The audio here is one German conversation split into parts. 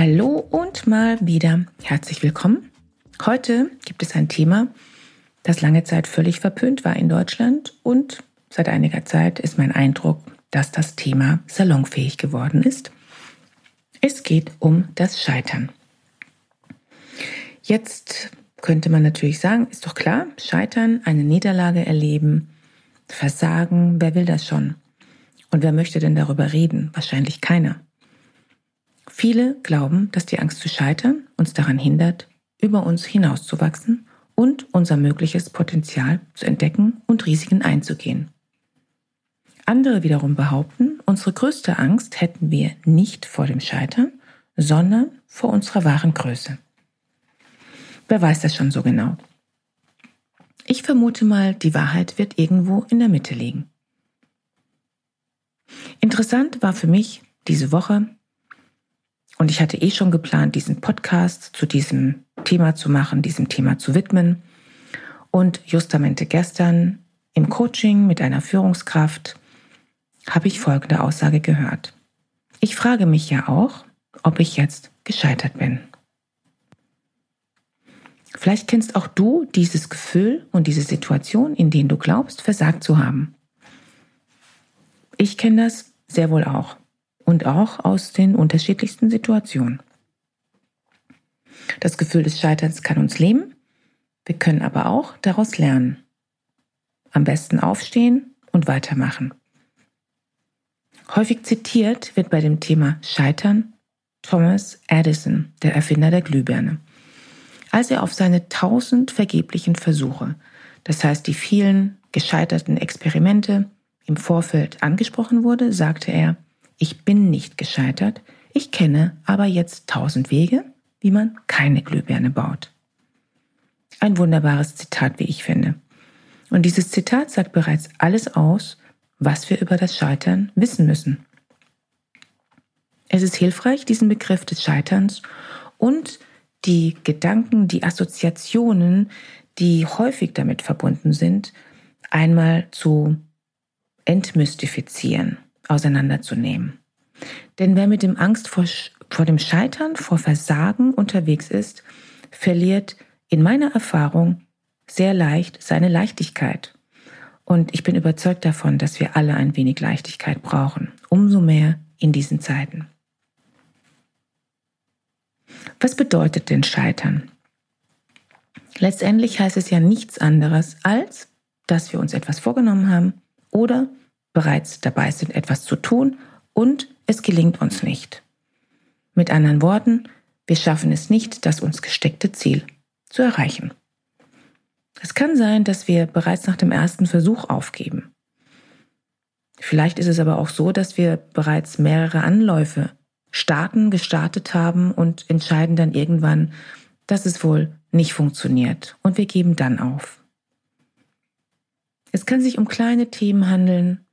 Hallo und mal wieder herzlich willkommen. Heute gibt es ein Thema, das lange Zeit völlig verpönt war in Deutschland und seit einiger Zeit ist mein Eindruck, dass das Thema salonfähig geworden ist. Es geht um das Scheitern. Jetzt könnte man natürlich sagen, ist doch klar, Scheitern, eine Niederlage erleben, Versagen, wer will das schon? Und wer möchte denn darüber reden? Wahrscheinlich keiner. Viele glauben, dass die Angst zu scheitern uns daran hindert, über uns hinauszuwachsen und unser mögliches Potenzial zu entdecken und Risiken einzugehen. Andere wiederum behaupten, unsere größte Angst hätten wir nicht vor dem Scheitern, sondern vor unserer wahren Größe. Wer weiß das schon so genau? Ich vermute mal, die Wahrheit wird irgendwo in der Mitte liegen. Interessant war für mich diese Woche, und ich hatte eh schon geplant, diesen Podcast zu diesem Thema zu machen, diesem Thema zu widmen. Und justamente gestern im Coaching mit einer Führungskraft habe ich folgende Aussage gehört. Ich frage mich ja auch, ob ich jetzt gescheitert bin. Vielleicht kennst auch du dieses Gefühl und diese Situation, in denen du glaubst, versagt zu haben. Ich kenne das sehr wohl auch und auch aus den unterschiedlichsten Situationen. Das Gefühl des Scheiterns kann uns leben, wir können aber auch daraus lernen. Am besten aufstehen und weitermachen. Häufig zitiert wird bei dem Thema Scheitern Thomas Edison, der Erfinder der Glühbirne. Als er auf seine tausend vergeblichen Versuche, das heißt die vielen gescheiterten Experimente, im Vorfeld angesprochen wurde, sagte er, ich bin nicht gescheitert, ich kenne aber jetzt tausend Wege, wie man keine Glühbirne baut. Ein wunderbares Zitat, wie ich finde. Und dieses Zitat sagt bereits alles aus, was wir über das Scheitern wissen müssen. Es ist hilfreich, diesen Begriff des Scheiterns und die Gedanken, die Assoziationen, die häufig damit verbunden sind, einmal zu entmystifizieren auseinanderzunehmen. Denn wer mit dem Angst vor, vor dem Scheitern, vor Versagen unterwegs ist, verliert in meiner Erfahrung sehr leicht seine Leichtigkeit. Und ich bin überzeugt davon, dass wir alle ein wenig Leichtigkeit brauchen, umso mehr in diesen Zeiten. Was bedeutet denn Scheitern? Letztendlich heißt es ja nichts anderes, als dass wir uns etwas vorgenommen haben oder bereits dabei sind, etwas zu tun und es gelingt uns nicht. Mit anderen Worten, wir schaffen es nicht, das uns gesteckte Ziel zu erreichen. Es kann sein, dass wir bereits nach dem ersten Versuch aufgeben. Vielleicht ist es aber auch so, dass wir bereits mehrere Anläufe starten, gestartet haben und entscheiden dann irgendwann, dass es wohl nicht funktioniert und wir geben dann auf. Es kann sich um kleine Themen handeln,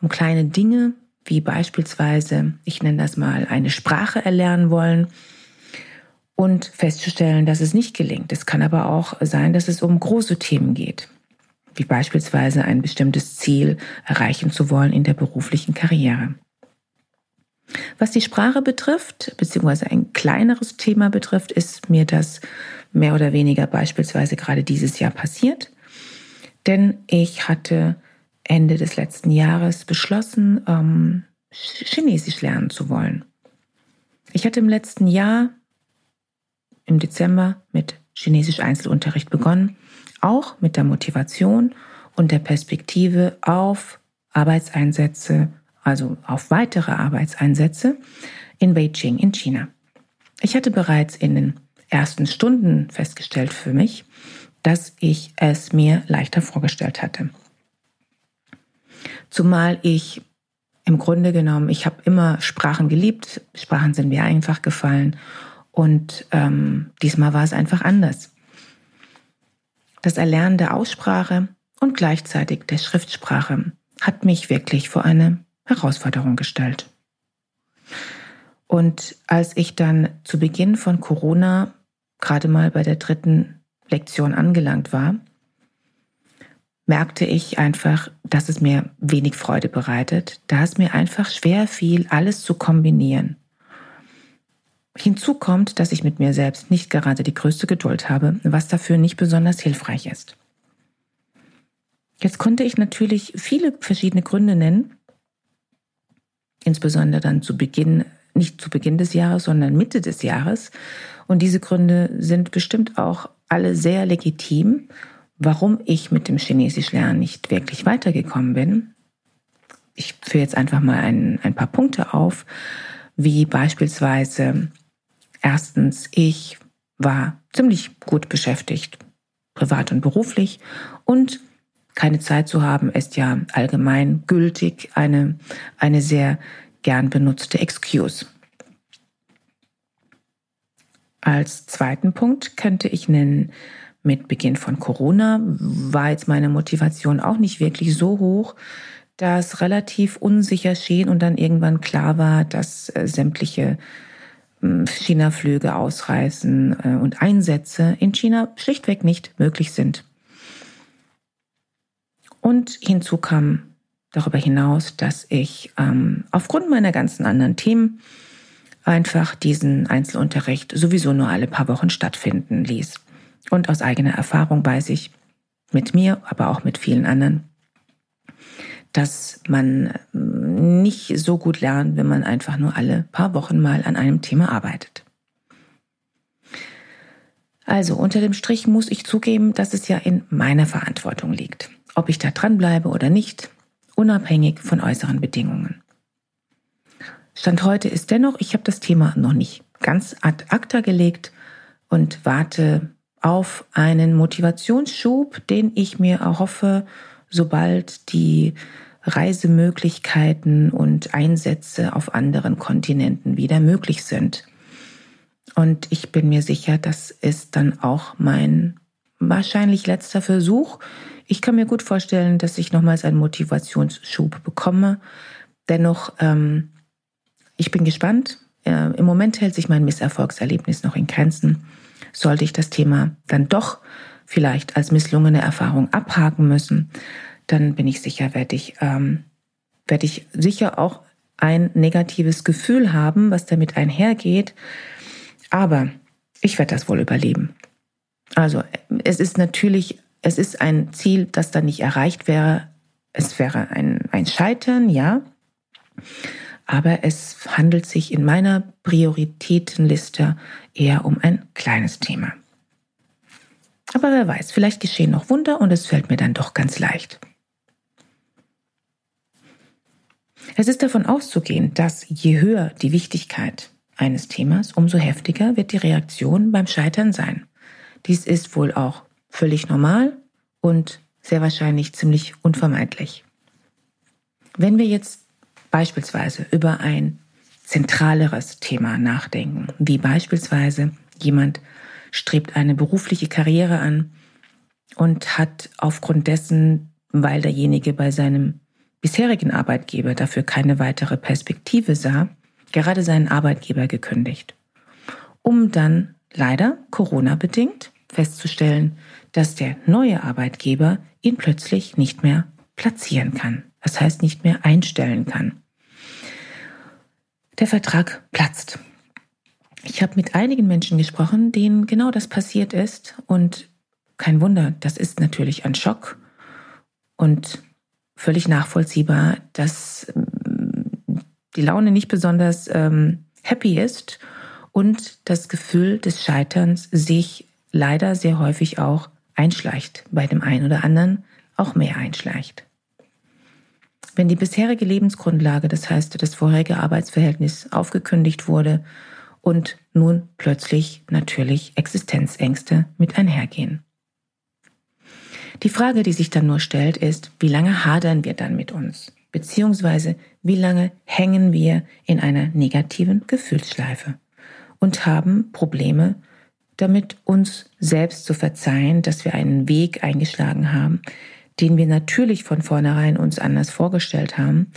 um kleine Dinge, wie beispielsweise, ich nenne das mal, eine Sprache erlernen wollen und festzustellen, dass es nicht gelingt. Es kann aber auch sein, dass es um große Themen geht, wie beispielsweise ein bestimmtes Ziel erreichen zu wollen in der beruflichen Karriere. Was die Sprache betrifft, beziehungsweise ein kleineres Thema betrifft, ist mir das mehr oder weniger beispielsweise gerade dieses Jahr passiert. Denn ich hatte Ende des letzten Jahres beschlossen, ähm, Chinesisch lernen zu wollen. Ich hatte im letzten Jahr, im Dezember, mit Chinesisch Einzelunterricht begonnen, auch mit der Motivation und der Perspektive auf Arbeitseinsätze, also auf weitere Arbeitseinsätze in Beijing in China. Ich hatte bereits in den ersten Stunden festgestellt für mich, dass ich es mir leichter vorgestellt hatte. Zumal ich im Grunde genommen, ich habe immer Sprachen geliebt, Sprachen sind mir einfach gefallen und ähm, diesmal war es einfach anders. Das Erlernen der Aussprache und gleichzeitig der Schriftsprache hat mich wirklich vor eine Herausforderung gestellt. Und als ich dann zu Beginn von Corona gerade mal bei der dritten Lektion angelangt war, merkte ich einfach, dass es mir wenig Freude bereitet, da es mir einfach schwer fiel, alles zu kombinieren. Hinzu kommt, dass ich mit mir selbst nicht gerade die größte Geduld habe, was dafür nicht besonders hilfreich ist. Jetzt konnte ich natürlich viele verschiedene Gründe nennen, insbesondere dann zu Beginn, nicht zu Beginn des Jahres, sondern Mitte des Jahres. Und diese Gründe sind bestimmt auch alle sehr legitim warum ich mit dem Chinesisch lernen nicht wirklich weitergekommen bin. Ich führe jetzt einfach mal ein, ein paar Punkte auf, wie beispielsweise erstens, ich war ziemlich gut beschäftigt, privat und beruflich und keine Zeit zu haben, ist ja allgemein gültig eine, eine sehr gern benutzte Excuse. Als zweiten Punkt könnte ich nennen, mit Beginn von Corona war jetzt meine Motivation auch nicht wirklich so hoch, dass relativ unsicher schien und dann irgendwann klar war, dass äh, sämtliche hm, China-Flüge ausreißen äh, und Einsätze in China schlichtweg nicht möglich sind. Und hinzu kam darüber hinaus, dass ich ähm, aufgrund meiner ganzen anderen Themen einfach diesen Einzelunterricht sowieso nur alle paar Wochen stattfinden ließ. Und aus eigener Erfahrung weiß ich, mit mir, aber auch mit vielen anderen, dass man mm, nicht so gut lernt, wenn man einfach nur alle paar Wochen mal an einem Thema arbeitet. Also unter dem Strich muss ich zugeben, dass es ja in meiner Verantwortung liegt, ob ich da dranbleibe oder nicht, unabhängig von äußeren Bedingungen. Stand heute ist dennoch, ich habe das Thema noch nicht ganz ad acta gelegt und warte auf einen Motivationsschub, den ich mir erhoffe, sobald die Reisemöglichkeiten und Einsätze auf anderen Kontinenten wieder möglich sind. Und ich bin mir sicher, das ist dann auch mein wahrscheinlich letzter Versuch. Ich kann mir gut vorstellen, dass ich nochmals einen Motivationsschub bekomme. Dennoch, ähm, ich bin gespannt. Äh, Im Moment hält sich mein Misserfolgserlebnis noch in Grenzen sollte ich das Thema dann doch vielleicht als misslungene Erfahrung abhaken müssen, dann bin ich sicher, werde ich, ähm, werde ich sicher auch ein negatives Gefühl haben, was damit einhergeht. Aber ich werde das wohl überleben. Also es ist natürlich, es ist ein Ziel, das dann nicht erreicht wäre. Es wäre ein, ein Scheitern, ja. Aber es handelt sich in meiner Prioritätenliste eher um ein kleines Thema. Aber wer weiß, vielleicht geschehen noch Wunder und es fällt mir dann doch ganz leicht. Es ist davon auszugehen, dass je höher die Wichtigkeit eines Themas, umso heftiger wird die Reaktion beim Scheitern sein. Dies ist wohl auch völlig normal und sehr wahrscheinlich ziemlich unvermeidlich. Wenn wir jetzt beispielsweise über ein zentraleres Thema nachdenken, wie beispielsweise jemand strebt eine berufliche Karriere an und hat aufgrund dessen, weil derjenige bei seinem bisherigen Arbeitgeber dafür keine weitere Perspektive sah, gerade seinen Arbeitgeber gekündigt, um dann leider Corona bedingt festzustellen, dass der neue Arbeitgeber ihn plötzlich nicht mehr platzieren kann. Das heißt nicht mehr einstellen kann der Vertrag platzt. Ich habe mit einigen Menschen gesprochen, denen genau das passiert ist und kein Wunder, das ist natürlich ein Schock und völlig nachvollziehbar, dass ähm, die Laune nicht besonders ähm, happy ist und das Gefühl des Scheiterns sich leider sehr häufig auch einschleicht, bei dem einen oder anderen auch mehr einschleicht. Wenn die bisherige Lebensgrundlage, das heißt das vorherige Arbeitsverhältnis, aufgekündigt wurde und nun plötzlich natürlich Existenzängste mit einhergehen. Die Frage, die sich dann nur stellt, ist, wie lange hadern wir dann mit uns? beziehungsweise wie lange hängen wir in einer negativen Gefühlsschleife und haben Probleme damit, uns selbst zu verzeihen, dass wir einen Weg eingeschlagen haben, den wir natürlich von vornherein uns anders vorgestellt haben,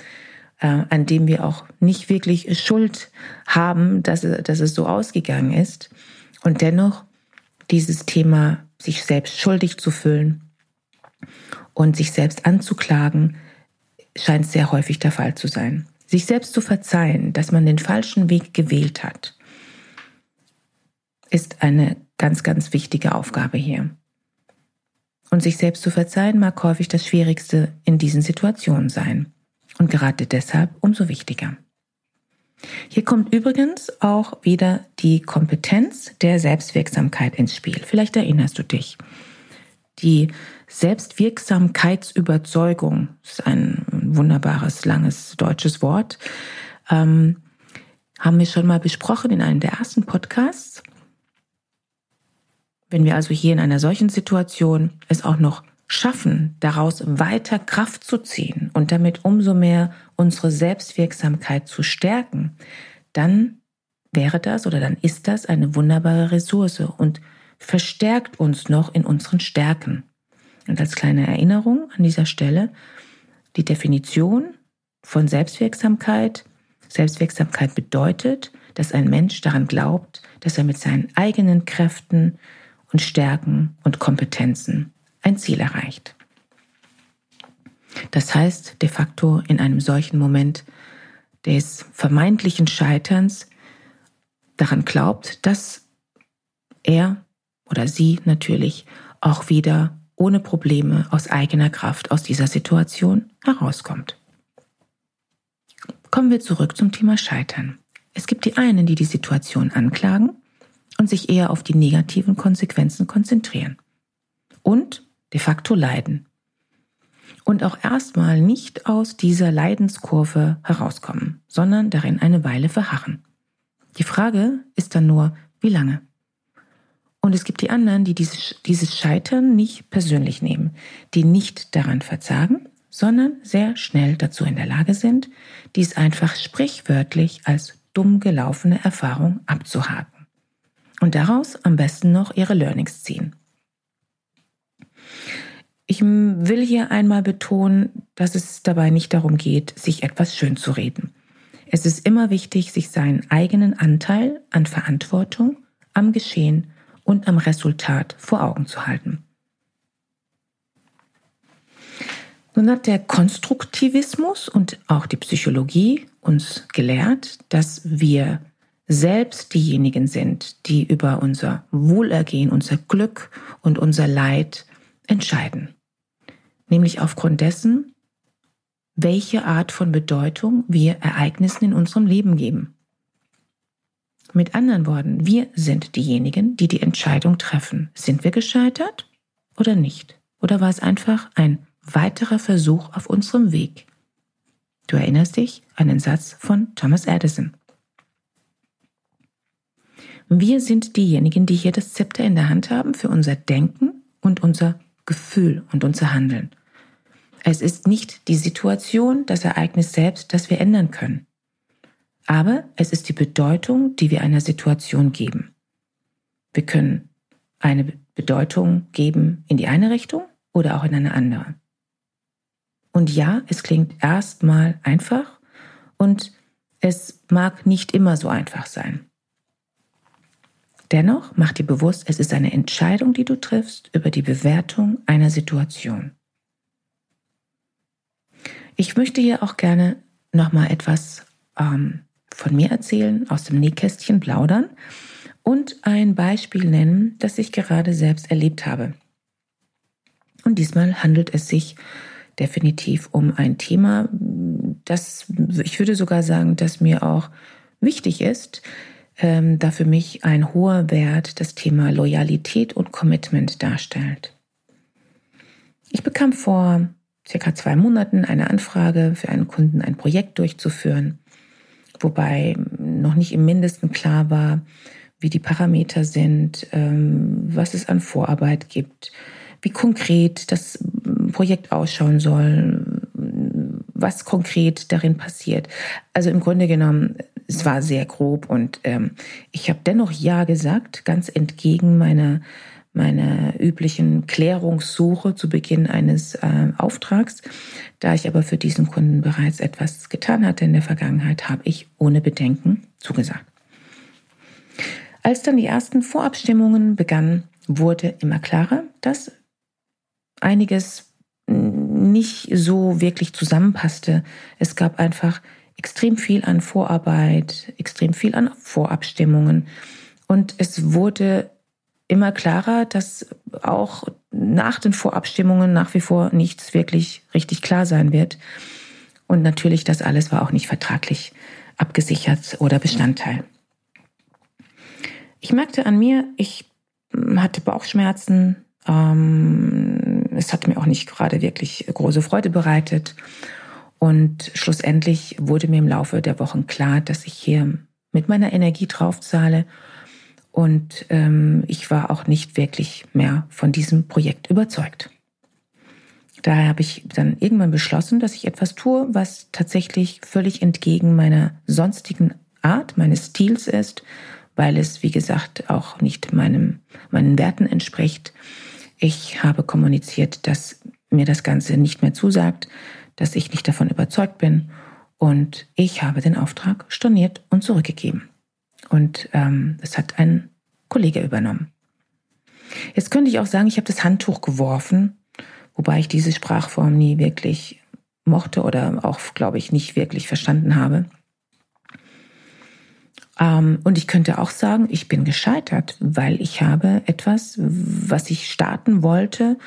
äh, an dem wir auch nicht wirklich Schuld haben, dass, dass es so ausgegangen ist. Und dennoch dieses Thema, sich selbst schuldig zu fühlen und sich selbst anzuklagen, scheint sehr häufig der Fall zu sein. Sich selbst zu verzeihen, dass man den falschen Weg gewählt hat, ist eine ganz, ganz wichtige Aufgabe hier. Und sich selbst zu verzeihen mag häufig das Schwierigste in diesen Situationen sein. Und gerade deshalb umso wichtiger. Hier kommt übrigens auch wieder die Kompetenz der Selbstwirksamkeit ins Spiel. Vielleicht erinnerst du dich. Die Selbstwirksamkeitsüberzeugung ist ein wunderbares, langes deutsches Wort. Ähm, haben wir schon mal besprochen in einem der ersten Podcasts. Wenn wir also hier in einer solchen Situation es auch noch schaffen, daraus weiter Kraft zu ziehen und damit umso mehr unsere Selbstwirksamkeit zu stärken, dann wäre das oder dann ist das eine wunderbare Ressource und verstärkt uns noch in unseren Stärken. Und als kleine Erinnerung an dieser Stelle, die Definition von Selbstwirksamkeit. Selbstwirksamkeit bedeutet, dass ein Mensch daran glaubt, dass er mit seinen eigenen Kräften und Stärken und Kompetenzen ein Ziel erreicht. Das heißt de facto in einem solchen Moment des vermeintlichen Scheiterns daran glaubt, dass er oder sie natürlich auch wieder ohne Probleme aus eigener Kraft aus dieser Situation herauskommt. Kommen wir zurück zum Thema Scheitern. Es gibt die einen, die die Situation anklagen und sich eher auf die negativen Konsequenzen konzentrieren und de facto leiden und auch erstmal nicht aus dieser Leidenskurve herauskommen, sondern darin eine Weile verharren. Die Frage ist dann nur, wie lange? Und es gibt die anderen, die dieses, Scheitern nicht persönlich nehmen, die nicht daran verzagen, sondern sehr schnell dazu in der Lage sind, dies einfach sprichwörtlich als dumm gelaufene Erfahrung abzuhaken. Und daraus am besten noch ihre Learnings ziehen. Ich will hier einmal betonen, dass es dabei nicht darum geht, sich etwas schön zu reden. Es ist immer wichtig, sich seinen eigenen Anteil an Verantwortung am Geschehen und am Resultat vor Augen zu halten. Nun hat der Konstruktivismus und auch die Psychologie uns gelehrt, dass wir selbst diejenigen sind, die über unser Wohlergehen, unser Glück und unser Leid entscheiden. Nämlich aufgrund dessen, welche Art von Bedeutung wir Ereignissen in unserem Leben geben. Mit anderen Worten, wir sind diejenigen, die die Entscheidung treffen. Sind wir gescheitert oder nicht? Oder war es einfach ein weiterer Versuch auf unserem Weg? Du erinnerst dich an den Satz von Thomas Edison. Wir sind diejenigen, die hier das Zepter in der Hand haben für unser Denken und unser Gefühl und unser Handeln. Es ist nicht die Situation, das Ereignis selbst, das wir ändern können. Aber es ist die Bedeutung, die wir einer Situation geben. Wir können eine Bedeutung geben in die eine Richtung oder auch in eine andere. Und ja, es klingt erstmal einfach und es mag nicht immer so einfach sein. Dennoch mach dir bewusst, es ist eine Entscheidung, die du triffst über die Bewertung einer Situation. Ich möchte hier auch gerne nochmal etwas ähm, von mir erzählen, aus dem Nähkästchen plaudern und ein Beispiel nennen, das ich gerade selbst erlebt habe. Und diesmal handelt es sich definitiv um ein Thema, das ich würde sogar sagen, dass mir auch wichtig ist, ähm, da für mich ein hoher Wert das Thema Loyalität und Commitment darstellt. Ich bekam vor circa zwei Monaten eine Anfrage für einen Kunden, ein Projekt durchzuführen wobei noch nicht im Mindesten klar war, wie die Parameter sind, ähm, was es an Vorarbeit gibt, wie konkret das Projekt ausschauen soll, was konkret darin passiert. Also im Grunde genommen, es war sehr grob und ähm, ich habe dennoch Ja gesagt, ganz entgegen meiner meiner üblichen Klärungssuche zu Beginn eines äh, Auftrags. Da ich aber für diesen Kunden bereits etwas getan hatte in der Vergangenheit, habe ich ohne Bedenken zugesagt. Als dann die ersten Vorabstimmungen begannen, wurde immer klarer, dass einiges nicht so wirklich zusammenpasste. Es gab einfach extrem viel an Vorarbeit, extrem viel an Vorabstimmungen. Und es wurde immer klarer, dass auch nach den Vorabstimmungen nach wie vor nichts wirklich richtig klar sein wird. Und natürlich, das alles war auch nicht vertraglich abgesichert oder Bestandteil. Ich merkte an mir, ich hatte Bauchschmerzen. Ähm, es hat mir auch nicht gerade wirklich große Freude bereitet. Und schlussendlich wurde mir im Laufe der Wochen klar, dass ich hier mit meiner Energie draufzahle und ähm, ich war auch nicht wirklich mehr von diesem Projekt überzeugt. Daher habe ich dann irgendwann beschlossen, dass ich etwas tue, was tatsächlich völlig entgegen meiner sonstigen Art, meines Stils ist, weil es, wie gesagt, auch nicht meinem, meinen Werten entspricht. Ich habe kommuniziert, dass mir das Ganze nicht mehr zusagt, dass ich nicht davon überzeugt bin und ich habe den Auftrag storniert und zurückgegeben. Und ähm, es hat ein Kollege übernommen. Jetzt könnte ich auch sagen, ich habe das Handtuch geworfen, wobei ich diese Sprachform nie wirklich mochte oder auch, glaube ich, nicht wirklich verstanden habe. Ähm, und ich könnte auch sagen, ich bin gescheitert, weil ich habe etwas, was ich starten wollte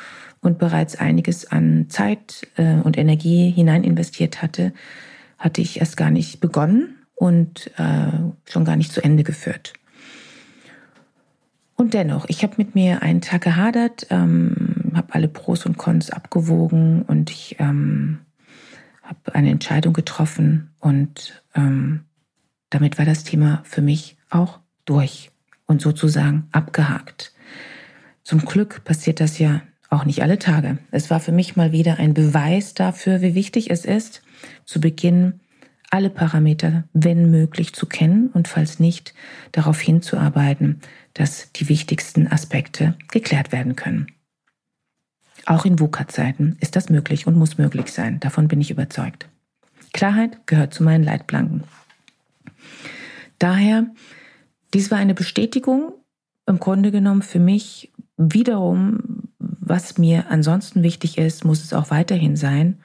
und bereits einiges an Zeit äh, und Energie hinein investiert hatte, hatte ich erst gar nicht begonnen und äh, schon gar nicht zu Ende geführt. Und dennoch, ich habe mit mir einen Tag gehadert, ähm, habe alle Pros und Cons abgewogen und ich ähm, habe eine Entscheidung getroffen und ähm, damit war das Thema für mich auch durch und sozusagen abgehakt. Zum Glück passiert das ja auch nicht alle Tage. Es war für mich mal wieder ein Beweis dafür, wie wichtig es ist, zu Beginn alle Parameter, wenn möglich, zu kennen und falls nicht, darauf hinzuarbeiten, dass die wichtigsten Aspekte geklärt werden können. Auch in VUCA-Zeiten ist das möglich und muss möglich sein. Davon bin ich überzeugt. Klarheit gehört zu meinen Leitplanken. Daher, dies war eine Bestätigung im Grunde genommen für mich wiederum, was mir ansonsten wichtig ist, muss es auch weiterhin sein.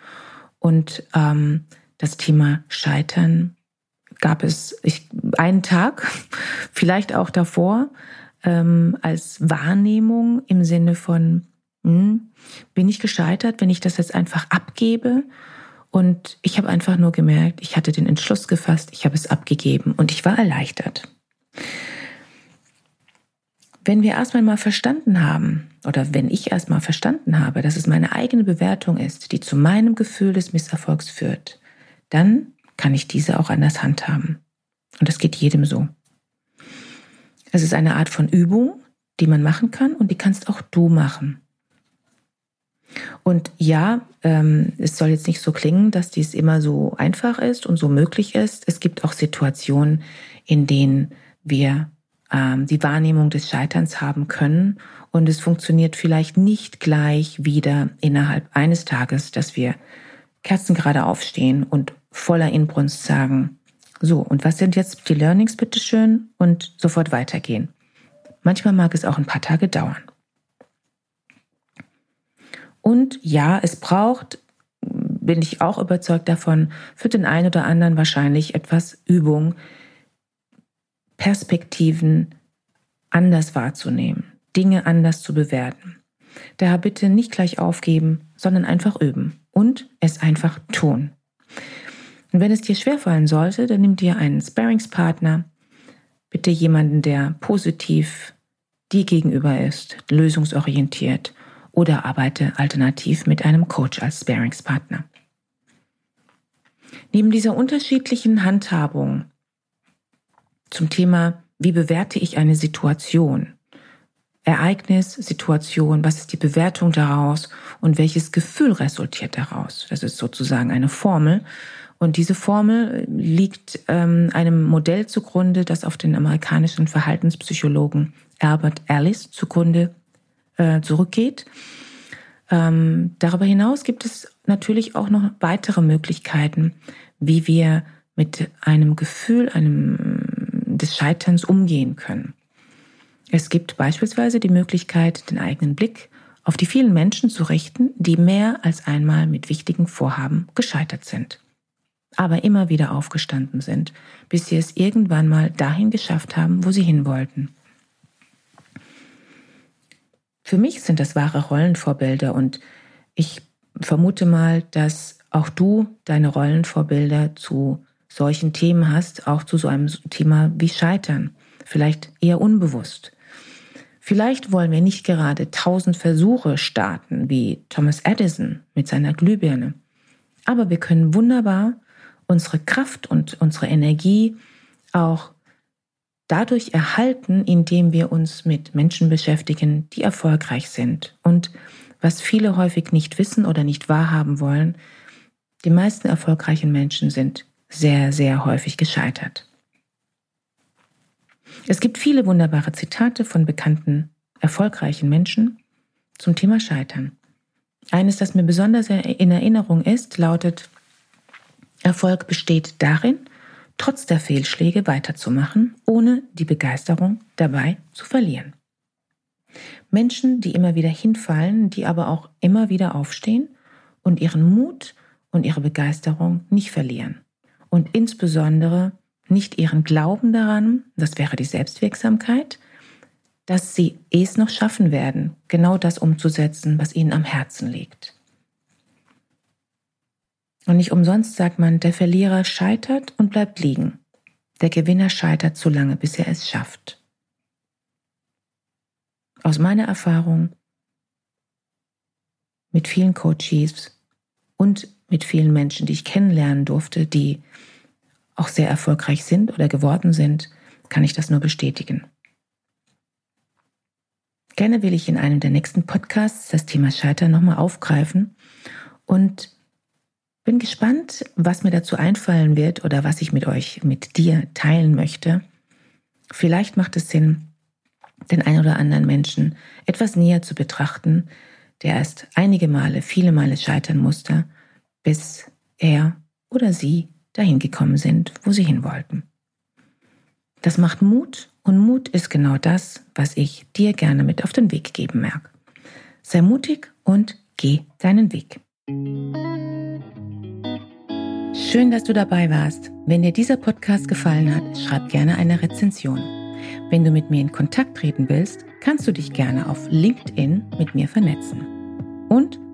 Und ähm, das Thema Scheitern gab es ich, einen Tag, vielleicht auch davor, ähm, als Wahrnehmung im Sinne von, hm, bin ich gescheitert, wenn ich das jetzt einfach abgebe? Und ich habe einfach nur gemerkt, ich hatte den Entschluss gefasst, ich habe es abgegeben und ich war erleichtert. Wenn wir erstmal mal verstanden haben, oder wenn ich erstmal verstanden habe, dass es meine eigene Bewertung ist, die zu meinem Gefühl des Misserfolgs führt, dann kann ich diese auch anders handhaben. Und das geht jedem so. Es ist eine Art von Übung, die man machen kann und die kannst auch du machen. Und ja, ähm, es soll jetzt nicht so klingen, dass dies immer so einfach ist und so möglich ist. Es gibt auch Situationen, in denen wir ähm, die Wahrnehmung des Scheiterns haben können und es funktioniert vielleicht nicht gleich wieder innerhalb eines Tages, dass wir kerzengerade aufstehen und voller Inbrunst sagen, so, und was sind jetzt die Learnings, bitteschön, und sofort weitergehen. Manchmal mag es auch ein paar Tage dauern. Und ja, es braucht, bin ich auch überzeugt davon, für den einen oder anderen wahrscheinlich etwas Übung, Perspektiven anders wahrzunehmen, Dinge anders zu bewerten. Daher bitte nicht gleich aufgeben, sondern einfach üben und es einfach tun. Und wenn es dir schwerfallen sollte, dann nimm dir einen Sparingspartner, bitte jemanden, der positiv dir gegenüber ist, lösungsorientiert oder arbeite alternativ mit einem Coach als Sparingspartner. Neben dieser unterschiedlichen Handhabung zum Thema, wie bewerte ich eine Situation, Ereignis, Situation, was ist die Bewertung daraus und welches Gefühl resultiert daraus. Das ist sozusagen eine Formel. Und diese Formel liegt ähm, einem Modell zugrunde, das auf den amerikanischen Verhaltenspsychologen Albert Ellis zugrunde äh, zurückgeht. Ähm, darüber hinaus gibt es natürlich auch noch weitere Möglichkeiten, wie wir mit einem Gefühl einem, des Scheiterns umgehen können. Es gibt beispielsweise die Möglichkeit, den eigenen Blick auf die vielen Menschen zu richten, die mehr als einmal mit wichtigen Vorhaben gescheitert sind, aber immer wieder aufgestanden sind, bis sie es irgendwann mal dahin geschafft haben, wo sie hin wollten. Für mich sind das wahre Rollenvorbilder und ich vermute mal, dass auch du deine Rollenvorbilder zu solchen Themen hast, auch zu so einem Thema wie Scheitern, vielleicht eher unbewusst. Vielleicht wollen wir nicht gerade tausend Versuche starten wie Thomas Edison mit seiner Glühbirne, aber wir können wunderbar unsere Kraft und unsere Energie auch dadurch erhalten, indem wir uns mit Menschen beschäftigen, die erfolgreich sind. Und was viele häufig nicht wissen oder nicht wahrhaben wollen, die meisten erfolgreichen Menschen sind sehr, sehr häufig gescheitert. Es gibt viele wunderbare Zitate von bekannten, erfolgreichen Menschen zum Thema Scheitern. Eines, das mir besonders in Erinnerung ist, lautet, Erfolg besteht darin, trotz der Fehlschläge weiterzumachen, ohne die Begeisterung dabei zu verlieren. Menschen, die immer wieder hinfallen, die aber auch immer wieder aufstehen und ihren Mut und ihre Begeisterung nicht verlieren. Und insbesondere nicht ihren Glauben daran, das wäre die Selbstwirksamkeit, dass sie es noch schaffen werden, genau das umzusetzen, was ihnen am Herzen liegt. Und nicht umsonst sagt man, der Verlierer scheitert und bleibt liegen. Der Gewinner scheitert so lange, bis er es schafft. Aus meiner Erfahrung mit vielen Coaches und mit vielen Menschen, die ich kennenlernen durfte, die auch sehr erfolgreich sind oder geworden sind, kann ich das nur bestätigen. Gerne will ich in einem der nächsten Podcasts das Thema Scheitern nochmal aufgreifen und bin gespannt, was mir dazu einfallen wird oder was ich mit euch, mit dir teilen möchte. Vielleicht macht es Sinn, den ein oder anderen Menschen etwas näher zu betrachten, der erst einige Male, viele Male scheitern musste, bis er oder sie dahin gekommen sind, wo sie hin wollten. Das macht Mut und Mut ist genau das, was ich dir gerne mit auf den Weg geben mag. Sei mutig und geh deinen Weg. Schön, dass du dabei warst. Wenn dir dieser Podcast gefallen hat, schreib gerne eine Rezension. Wenn du mit mir in Kontakt treten willst, kannst du dich gerne auf LinkedIn mit mir vernetzen. Und